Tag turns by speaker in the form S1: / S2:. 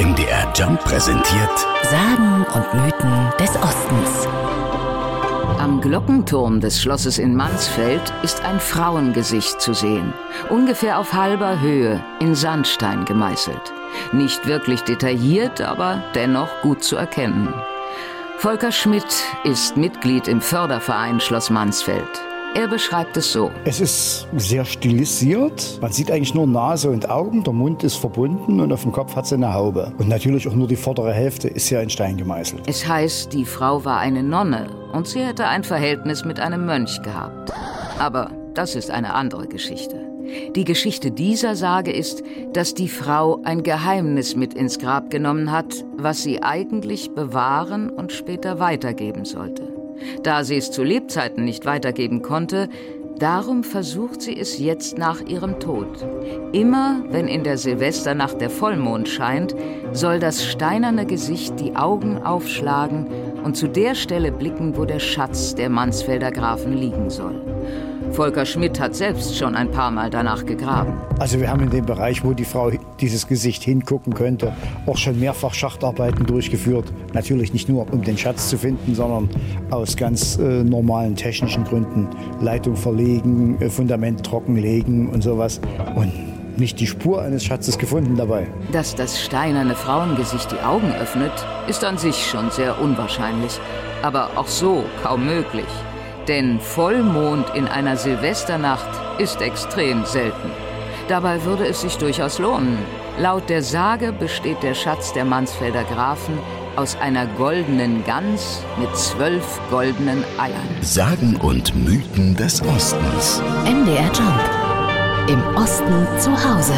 S1: MDR Jump präsentiert
S2: Sagen und Mythen des Ostens.
S3: Am Glockenturm des Schlosses in Mansfeld ist ein Frauengesicht zu sehen, ungefähr auf halber Höhe, in Sandstein gemeißelt. Nicht wirklich detailliert, aber dennoch gut zu erkennen. Volker Schmidt ist Mitglied im Förderverein Schloss Mansfeld. Er beschreibt es so.
S4: Es ist sehr stilisiert. Man sieht eigentlich nur Nase und Augen. Der Mund ist verbunden und auf dem Kopf hat sie eine Haube. Und natürlich auch nur die vordere Hälfte ist ja in Stein gemeißelt.
S3: Es heißt, die Frau war eine Nonne und sie hätte ein Verhältnis mit einem Mönch gehabt. Aber das ist eine andere Geschichte. Die Geschichte dieser Sage ist, dass die Frau ein Geheimnis mit ins Grab genommen hat, was sie eigentlich bewahren und später weitergeben sollte. Da sie es zu Lebzeiten nicht weitergeben konnte, darum versucht sie es jetzt nach ihrem Tod. Immer wenn in der Silvesternacht der Vollmond scheint, soll das steinerne Gesicht die Augen aufschlagen und zu der Stelle blicken, wo der Schatz der Mansfelder Grafen liegen soll. Volker Schmidt hat selbst schon ein paar Mal danach gegraben.
S4: Also wir haben in dem Bereich, wo die Frau dieses Gesicht hingucken könnte, auch schon mehrfach Schachtarbeiten durchgeführt. Natürlich nicht nur, um den Schatz zu finden, sondern aus ganz äh, normalen technischen Gründen. Leitung verlegen, äh, Fundament trockenlegen und sowas. Und nicht die Spur eines Schatzes gefunden dabei.
S3: Dass das steinerne Frauengesicht die Augen öffnet, ist an sich schon sehr unwahrscheinlich. Aber auch so kaum möglich. Denn Vollmond in einer Silvesternacht ist extrem selten. Dabei würde es sich durchaus lohnen. Laut der Sage besteht der Schatz der Mansfelder Grafen aus einer goldenen Gans mit zwölf goldenen Eiern.
S1: Sagen und Mythen des Ostens.
S2: MDR Jump. Im Osten zu Hause.